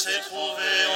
s'est trouvé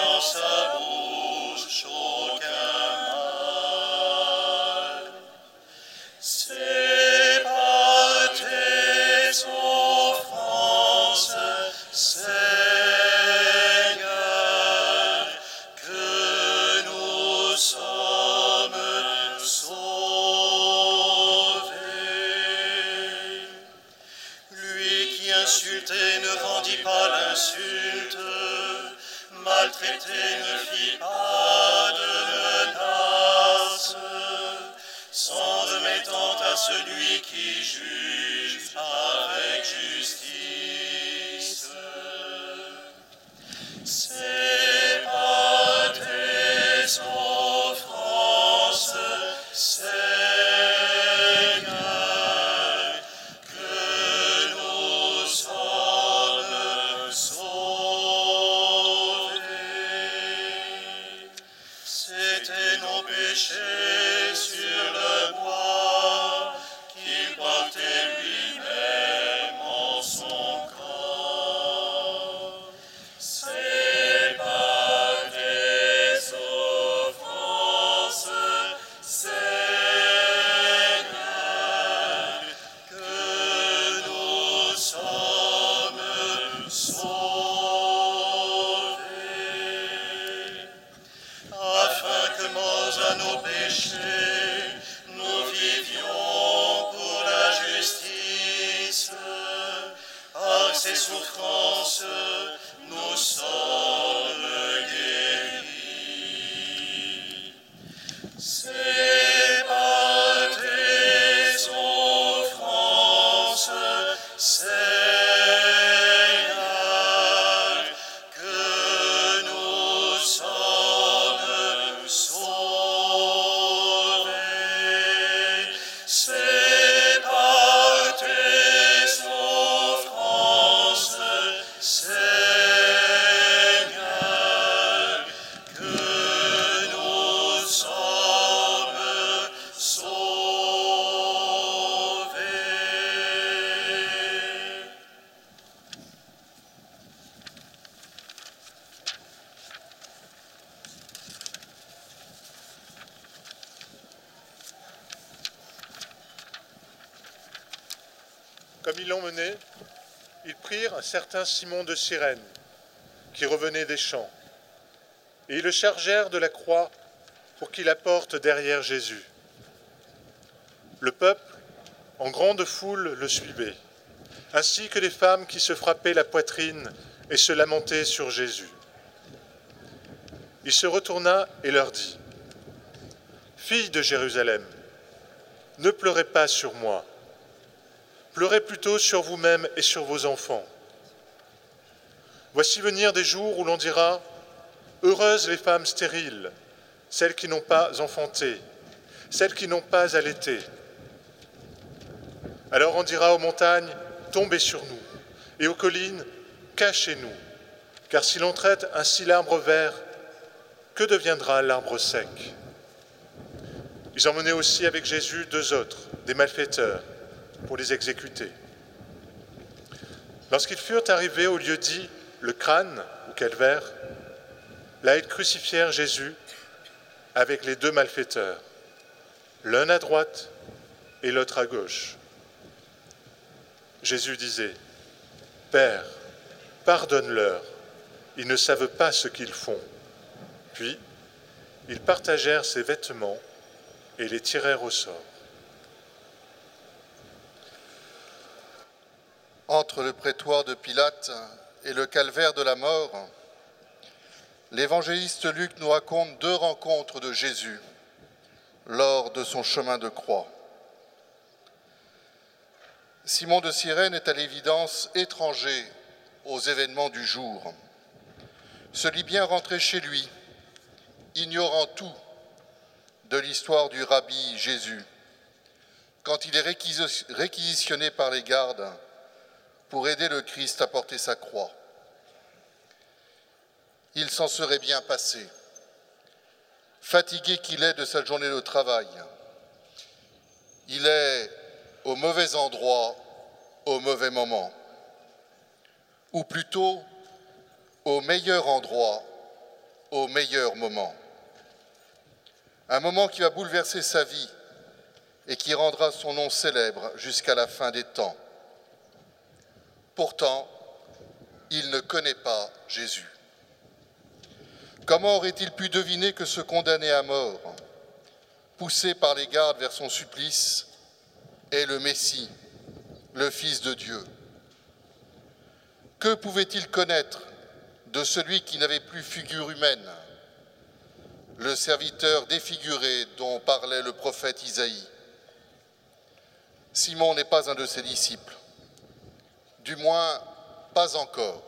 était nos péchés Comme ils l'ont mené, ils prirent un certain Simon de Cyrène, qui revenait des champs, et ils le chargèrent de la croix pour qu'il apporte derrière Jésus. Le peuple, en grande foule, le suivait, ainsi que les femmes qui se frappaient la poitrine et se lamentaient sur Jésus. Il se retourna et leur dit, Filles de Jérusalem, ne pleurez pas sur moi, Pleurez plutôt sur vous-même et sur vos enfants. Voici venir des jours où l'on dira Heureuses les femmes stériles, celles qui n'ont pas enfanté, celles qui n'ont pas allaité. Alors on dira aux montagnes Tombez sur nous, et aux collines Cachez-nous, car si l'on traite ainsi l'arbre vert, que deviendra l'arbre sec? Ils emmenaient aussi avec Jésus deux autres, des malfaiteurs, pour les exécuter. Lorsqu'ils furent arrivés au lieu dit le crâne ou calvaire, là ils crucifièrent Jésus avec les deux malfaiteurs, l'un à droite et l'autre à gauche. Jésus disait, Père, pardonne-leur, ils ne savent pas ce qu'ils font. Puis, ils partagèrent ses vêtements et les tirèrent au sort. Entre le prétoire de Pilate et le calvaire de la mort, l'évangéliste Luc nous raconte deux rencontres de Jésus lors de son chemin de croix. Simon de Cyrène est à l'évidence étranger aux événements du jour. Se lit bien rentré chez lui, ignorant tout de l'histoire du rabbi Jésus, quand il est réquisitionné par les gardes pour aider le Christ à porter sa croix. Il s'en serait bien passé, fatigué qu'il est de sa journée de travail. Il est au mauvais endroit, au mauvais moment, ou plutôt au meilleur endroit, au meilleur moment. Un moment qui va bouleverser sa vie et qui rendra son nom célèbre jusqu'à la fin des temps. Pourtant, il ne connaît pas Jésus. Comment aurait-il pu deviner que ce condamné à mort, poussé par les gardes vers son supplice, est le Messie, le Fils de Dieu? Que pouvait-il connaître de celui qui n'avait plus figure humaine, le serviteur défiguré dont parlait le prophète Isaïe? Simon n'est pas un de ses disciples. Du moins, pas encore.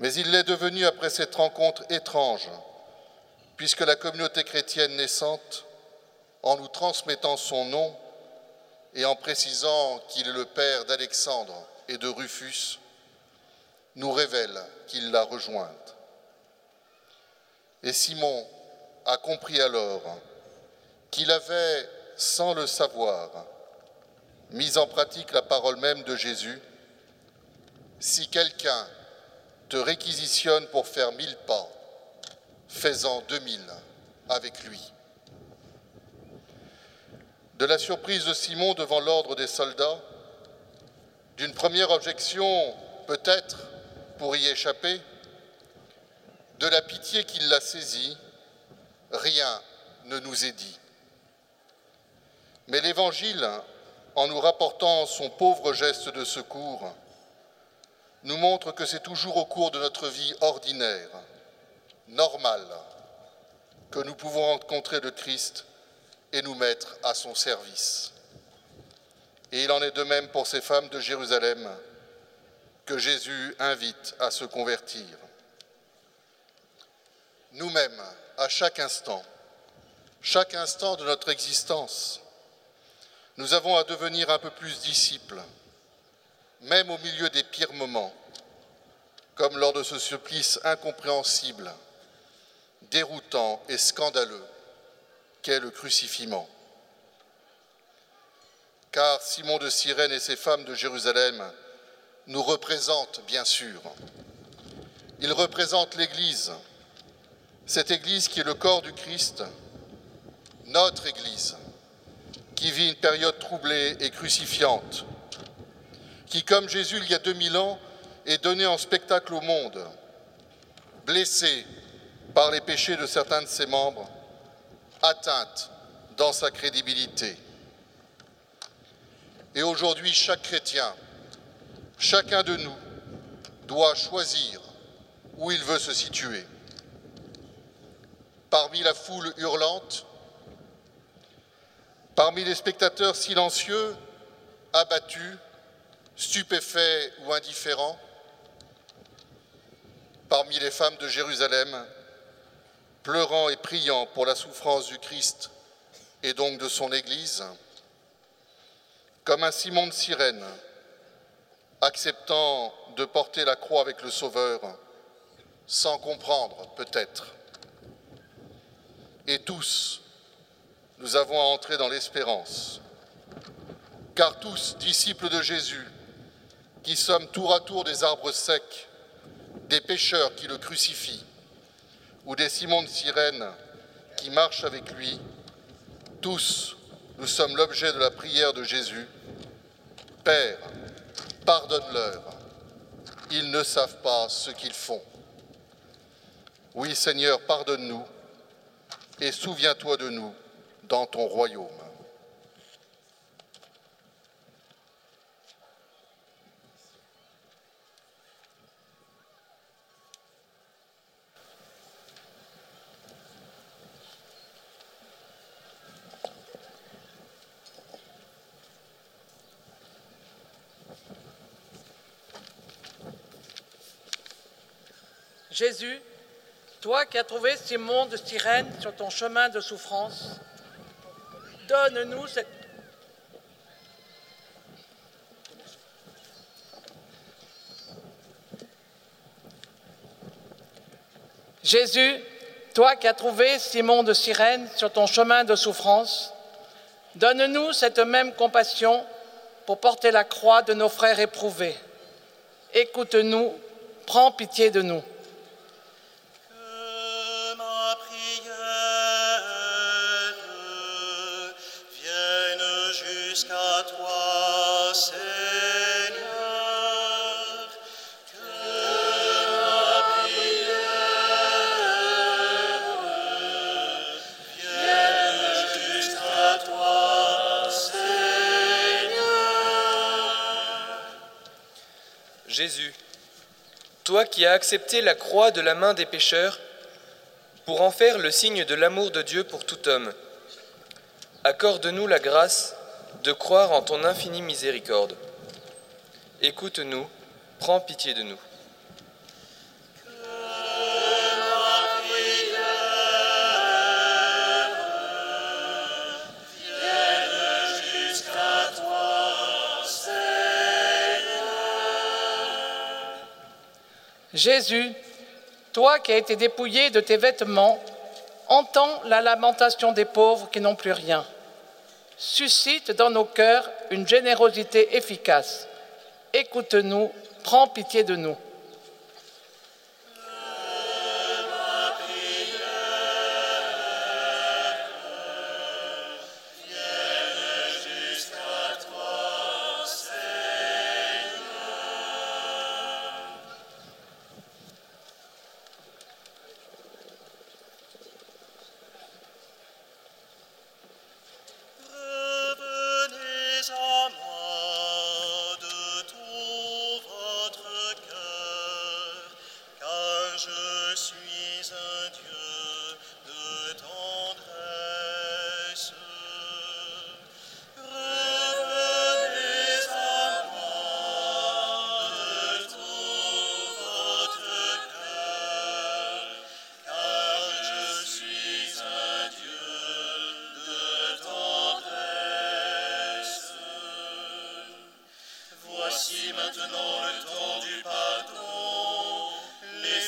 Mais il l'est devenu après cette rencontre étrange, puisque la communauté chrétienne naissante, en nous transmettant son nom et en précisant qu'il est le père d'Alexandre et de Rufus, nous révèle qu'il l'a rejointe. Et Simon a compris alors qu'il avait, sans le savoir, mise en pratique la parole même de Jésus, si quelqu'un te réquisitionne pour faire mille pas, fais-en deux mille avec lui. De la surprise de Simon devant l'ordre des soldats, d'une première objection peut-être pour y échapper, de la pitié qui l'a saisi, rien ne nous est dit. Mais l'Évangile en nous rapportant son pauvre geste de secours, nous montre que c'est toujours au cours de notre vie ordinaire, normale, que nous pouvons rencontrer le Christ et nous mettre à son service. Et il en est de même pour ces femmes de Jérusalem que Jésus invite à se convertir. Nous-mêmes, à chaque instant, chaque instant de notre existence, nous avons à devenir un peu plus disciples, même au milieu des pires moments, comme lors de ce supplice incompréhensible, déroutant et scandaleux qu'est le crucifiement. Car Simon de Cyrène et ses femmes de Jérusalem nous représentent bien sûr. Ils représentent l'Église, cette Église qui est le corps du Christ, notre Église qui vit une période troublée et crucifiante, qui, comme Jésus il y a 2000 ans, est donné en spectacle au monde, blessé par les péchés de certains de ses membres, atteinte dans sa crédibilité. Et aujourd'hui, chaque chrétien, chacun de nous, doit choisir où il veut se situer. Parmi la foule hurlante, Parmi les spectateurs silencieux, abattus, stupéfaits ou indifférents Parmi les femmes de Jérusalem, pleurant et priant pour la souffrance du Christ et donc de son Église, comme un Simon de Cyrène, acceptant de porter la croix avec le Sauveur, sans comprendre peut-être. Et tous, nous avons à entrer dans l'espérance, car tous, disciples de Jésus, qui sommes tour à tour des arbres secs, des pécheurs qui le crucifient, ou des Simons de Cyrène qui marchent avec lui, tous, nous sommes l'objet de la prière de Jésus. Père, pardonne-leur, ils ne savent pas ce qu'ils font. Oui Seigneur, pardonne-nous et souviens-toi de nous dans ton royaume. Jésus, toi qui as trouvé Simon de Cyrène sur ton chemin de souffrance, donne-nous cette... Jésus, toi qui as trouvé Simon de Cyrène sur ton chemin de souffrance, donne-nous cette même compassion pour porter la croix de nos frères éprouvés. Écoute-nous, prends pitié de nous. Jésus, toi qui as accepté la croix de la main des pécheurs pour en faire le signe de l'amour de Dieu pour tout homme, accorde-nous la grâce de croire en ton infinie miséricorde. Écoute-nous, prends pitié de nous. Jésus, toi qui as été dépouillé de tes vêtements, entends la lamentation des pauvres qui n'ont plus rien. Suscite dans nos cœurs une générosité efficace. Écoute-nous, prends pitié de nous.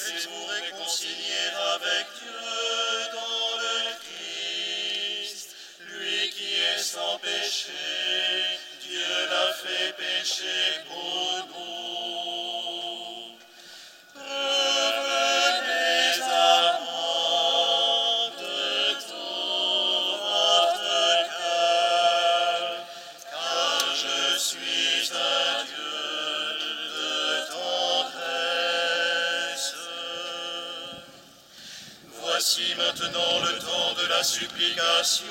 Laissez-vous réconcilier avec Dieu dans le Christ. Lui qui est sans péché, Dieu l'a fait pécher Voici maintenant le temps de la supplication.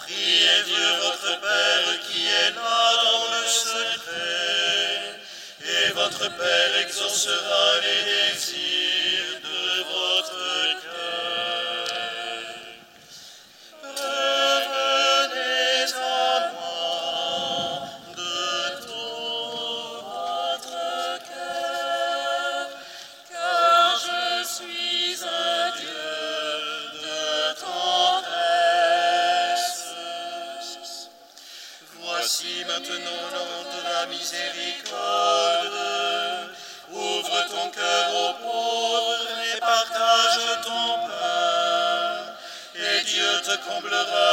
Priez Dieu votre Père qui est là dans le secret, et votre Père exaucera les désirs comblera